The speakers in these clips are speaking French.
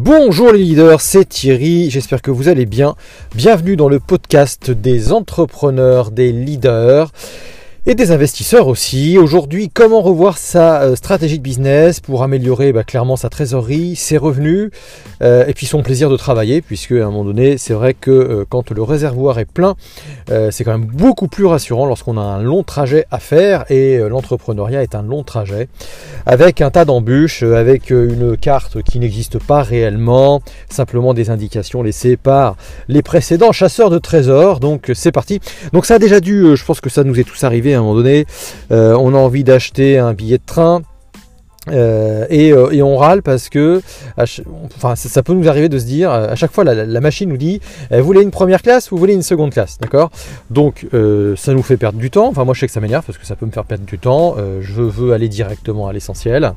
Bonjour les leaders, c'est Thierry, j'espère que vous allez bien. Bienvenue dans le podcast des entrepreneurs, des leaders et des investisseurs aussi. Aujourd'hui, comment revoir sa euh, stratégie de business pour améliorer bah, clairement sa trésorerie, ses revenus euh, et puis son plaisir de travailler, puisque à un moment donné, c'est vrai que euh, quand le réservoir est plein, c'est quand même beaucoup plus rassurant lorsqu'on a un long trajet à faire et l'entrepreneuriat est un long trajet avec un tas d'embûches, avec une carte qui n'existe pas réellement, simplement des indications laissées par les précédents chasseurs de trésors. Donc c'est parti. Donc ça a déjà dû, je pense que ça nous est tous arrivé à un moment donné, euh, on a envie d'acheter un billet de train. Euh, euh, et, on râle parce que ça, peut nous arriver de se dire à chaque fois la, machine nous dit vous voulez une première classe ou vous voulez une seconde classe? D'accord? Donc ça nous fait perdre du temps. Enfin moi je sais que ça m'énerve parce que ça peut me faire perdre du temps. Je veux aller directement à l'essentiel.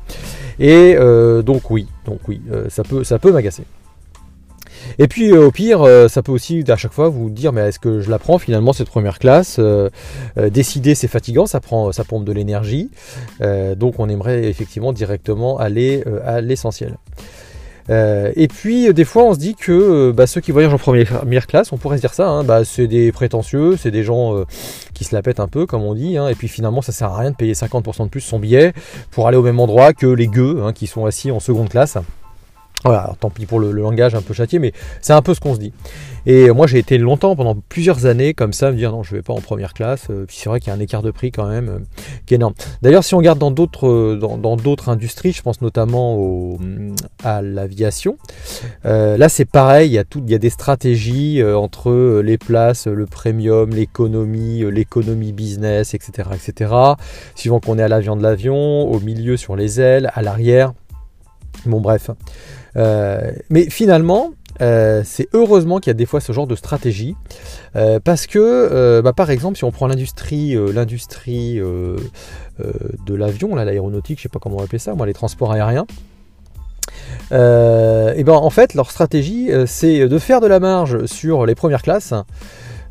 Et donc oui donc oui ça peut ça peut m'agacer et puis euh, au pire, euh, ça peut aussi à chaque fois vous dire mais est-ce que je la prends finalement cette première classe euh, Décider c'est fatigant, ça prend, ça pompe de l'énergie. donc on aimerait effectivement directement aller à l'essentiel. et puis des fois on se dit que bah, ceux qui voyagent en première classe, on pourrait se dire ça, hein, bah, c'est des prétentieux, c'est des gens qui se la pètent un peu comme on dit, hein, et puis finalement ça sert à rien de payer 50% de plus son billet pour aller au même endroit que les gueux hein, qui sont assis en seconde classe. Voilà, tant pis pour le, langage un peu châtié, mais c'est un peu ce qu'on se dit. Et moi j'ai été longtemps, pendant plusieurs années, comme ça, me dire non, je vais pas en première classe. Euh, puis c'est vrai qu'il y a un écart de prix quand même euh, qui est énorme. D'ailleurs, si on regarde dans d'autres euh, industries, je pense notamment au, à l'aviation, là c'est pareil, il y a tout, il y a des stratégies entre les places, le premium, l'économie, l'économie business, etc., etc. Suivant qu'on est à l'avion de l'avion, au milieu sur les ailes, à l'arrière. Bon bref. Euh, mais finalement, euh, c'est heureusement qu'il y a des fois ce genre de stratégie, euh, parce que, bah, par exemple, si on prend l'industrie, l'industrie de l'avion, l'aéronautique, je sais pas comment on va appeler ça, moi, les transports aériens. et ben en fait, leur stratégie, c'est de faire de la marge sur les premières classes.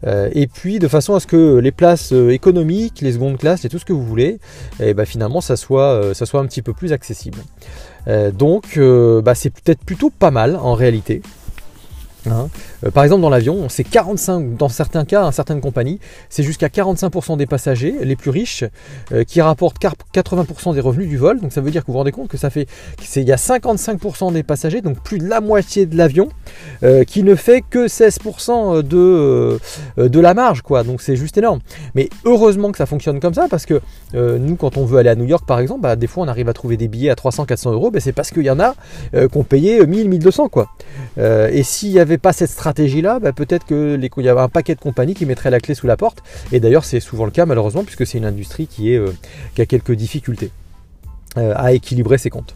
Et puis de façon à ce que les places économiques, les secondes classes et tout ce que vous voulez, et ben finalement ça soit, ça soit un petit peu plus accessible. Euh, donc euh, bah, c'est peut-être plutôt pas mal en réalité. Hein. Euh, par exemple, dans l'avion, c'est 45%, dans certains cas, dans certaines compagnies, c'est jusqu'à 45% des passagers les plus riches euh, qui rapportent 80% des revenus du vol. Donc ça veut dire que vous vous rendez compte que ça fait, il y a 55% des passagers, donc plus de la moitié de l'avion, euh, qui ne fait que 16% de, de la marge, quoi. Donc c'est juste énorme. Mais heureusement que ça fonctionne comme ça, parce que nous, quand on veut aller à New York, par exemple, bah, des fois on arrive à trouver des billets à 300-400 euros, bah, c'est parce qu'il y en a qui ont payé 1000-1200, quoi. et s'il y avait pas cette stratégie-là, bah, peut-être qu'il y avait un paquet de compagnies qui mettraient la clé sous la porte. Et d'ailleurs, c'est souvent le cas malheureusement, puisque c'est une industrie qui, est, euh, qui a quelques difficultés euh, à équilibrer ses comptes.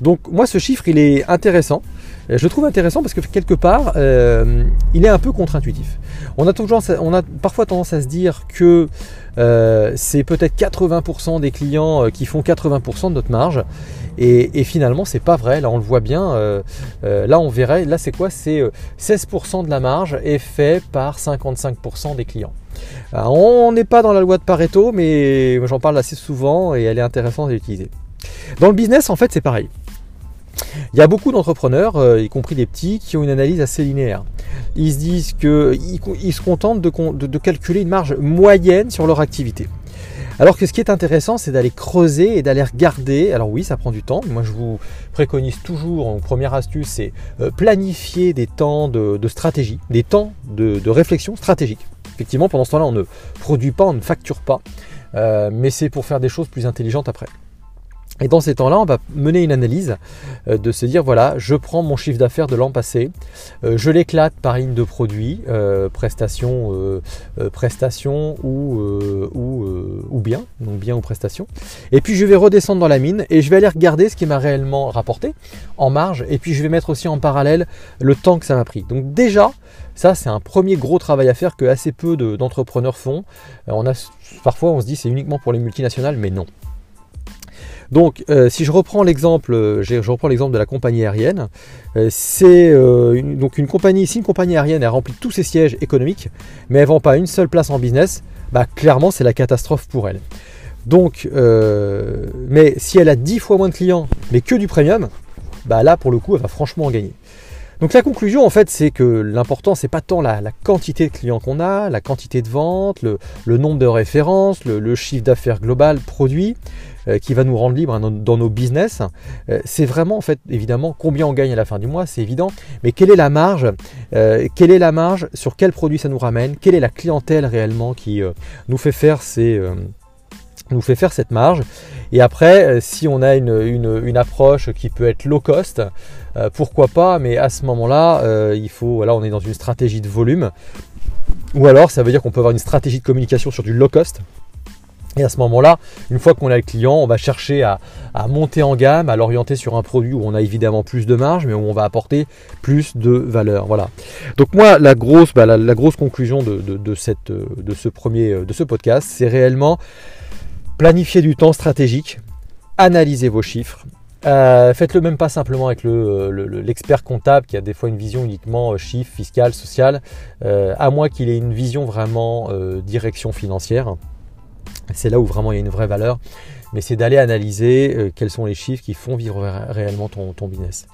Donc moi, ce chiffre, il est intéressant. Euh, je le trouve intéressant parce que quelque part, il est un peu contre-intuitif. On a, toujours, on a parfois tendance à se dire que c'est peut-être 80% des clients qui font 80% de notre marge. Et, finalement, c'est pas vrai. Là, on le voit bien. Euh, euh, là, on verrait. Là, c'est quoi? C'est 16% euh, de la marge est fait par 55% des clients. on n'est pas dans la loi de Pareto, mais j'en parle assez souvent et elle est intéressante à utiliser. Dans le business, en fait, c'est pareil. Il y a beaucoup d'entrepreneurs, y compris des petits, qui ont une analyse assez linéaire. Ils se disent qu'ils se contentent de, calculer une marge moyenne sur leur activité. Alors que ce qui est intéressant, c'est d'aller creuser et d'aller regarder. Alors oui, ça prend du temps. Moi, je vous préconise toujours, première astuce, c'est euh, planifier des temps de, stratégie, des temps de, réflexion stratégique. Effectivement, pendant ce temps-là, on ne produit pas, on ne facture pas, euh, mais c'est pour faire des choses plus intelligentes après. Et dans ces temps-là, on va mener une analyse euh, de se dire voilà, je prends mon chiffre d'affaires de l'an passé, euh, je l'éclate par ligne de produits, euh, prestations, prestations ou, ou, ou bien, donc bien ou prestations. Et puis je vais redescendre dans la mine et je vais aller regarder ce qui m'a réellement rapporté en marge. Et puis je vais mettre aussi en parallèle le temps que ça m'a pris. Donc déjà, ça c'est un premier gros travail à faire que assez peu d'entrepreneurs font. parfois on se dit c'est uniquement pour les multinationales, mais non. Donc, euh, si je reprends l'exemple, euh, je reprends l'exemple de la compagnie aérienne, euh, c'est donc une compagnie. Si une compagnie aérienne a rempli tous ses sièges économiques, mais elle vend pas une seule place en business, bah clairement c'est la catastrophe pour elle. Donc, mais si elle a 10 fois moins de clients, mais que du premium, bah là pour le coup elle va franchement en gagner. Donc la conclusion en fait c'est que l'important c'est pas tant la, quantité de clients qu'on a, la quantité de ventes, le, nombre de références, le, chiffre d'affaires global produit euh, qui va nous rendre libres hein, dans, nos business. Euh, c'est vraiment en fait évidemment combien on gagne à la fin du mois, c'est évident, mais quelle est la marge euh, Quelle est la marge Sur quel produit ça nous ramène? Quelle est la clientèle réellement qui nous fait faire ces nous fait faire cette marge. Et après, euh, si on a une, approche qui peut être low cost, euh, pourquoi pas, mais à ce moment-là, euh, il faut, voilà, on est dans une stratégie de volume. Ou alors, ça veut dire qu'on peut avoir une stratégie de communication sur du low cost. Et à ce moment-là, une fois qu'on a le client, on va chercher à, monter en gamme, à l'orienter sur un produit où on a évidemment plus de marge, mais où on va apporter plus de valeur. Voilà. Donc moi, la grosse, bah, la, grosse conclusion de, cette, de ce premier, de ce podcast, c'est réellement Planifiez du temps stratégique, analysez vos chiffres. Euh, faites-le même pas simplement avec l'expert comptable qui a des fois une vision uniquement euh, chiffre, fiscal, social, euh, à moins qu'il ait une vision vraiment direction financière. C'est là où vraiment il y a une vraie valeur. Mais c'est d'aller analyser quels sont les chiffres qui font vivre réellement ton, business.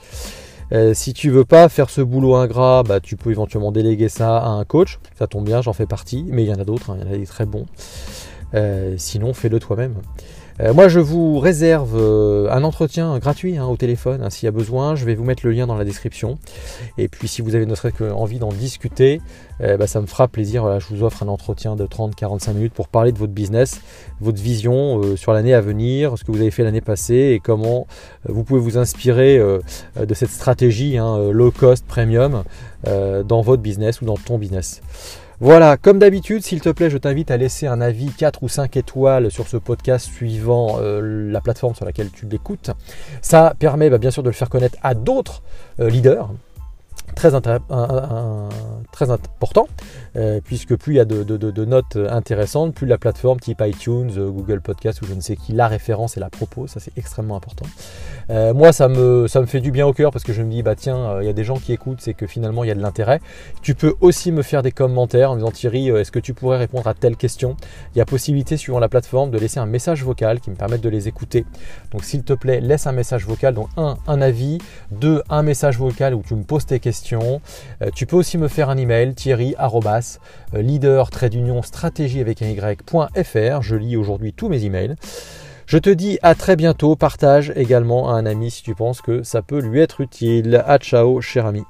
si tu veux pas faire ce boulot ingrat, bah, tu peux éventuellement déléguer ça à un coach. Ça tombe bien, j'en fais partie, mais il y en a d'autres, hein, il y en a des très bons. Euh, sinon, fais-le toi-même. Euh, moi, je vous réserve euh, un entretien gratuit hein, au téléphone. Hein, s'il y a besoin, je vais vous mettre le lien dans la description. Et puis, si vous avez ne serait-ce envie d'en discuter, bah, ça me fera plaisir. je vous offre un entretien de 30-45 minutes pour parler de votre business, votre vision sur l'année à venir, ce que vous avez fait l'année passée et comment vous pouvez vous inspirer de cette stratégie hein, low cost premium dans votre business ou dans ton business. Voilà, comme d'habitude, s'il te plaît, je t'invite à laisser un avis 4 ou 5 étoiles sur ce podcast suivant euh, la plateforme sur laquelle tu l'écoutes. Ça permet bah, bien sûr de le faire connaître à d'autres euh, leaders très, important, euh, puisque plus il y a de, notes intéressantes, plus la plateforme type iTunes, euh, Google Podcast ou je ne sais qui la référence et la propose, ça c'est extrêmement important. Euh, moi ça me, ça me fait du bien au cœur parce que je me dis, bah tiens, il y a des gens qui écoutent, c'est que finalement il y a de l'intérêt. Tu peux aussi me faire des commentaires en me disant Thierry, est-ce que tu pourrais répondre à telle question? Il y a possibilité suivant la plateforme de laisser un message vocal qui me permette de les écouter. Donc s'il te plaît, laisse un message vocal, donc un, un avis, deux, un message vocal où tu me poses tes questions euh, tu peux aussi me faire un email thierry euh, leader trade union stratégie avec un y.fr. Je lis aujourd'hui tous mes emails. Je te dis à très bientôt. Partage également à un ami si tu penses que ça peut lui être utile. À ciao, cher ami.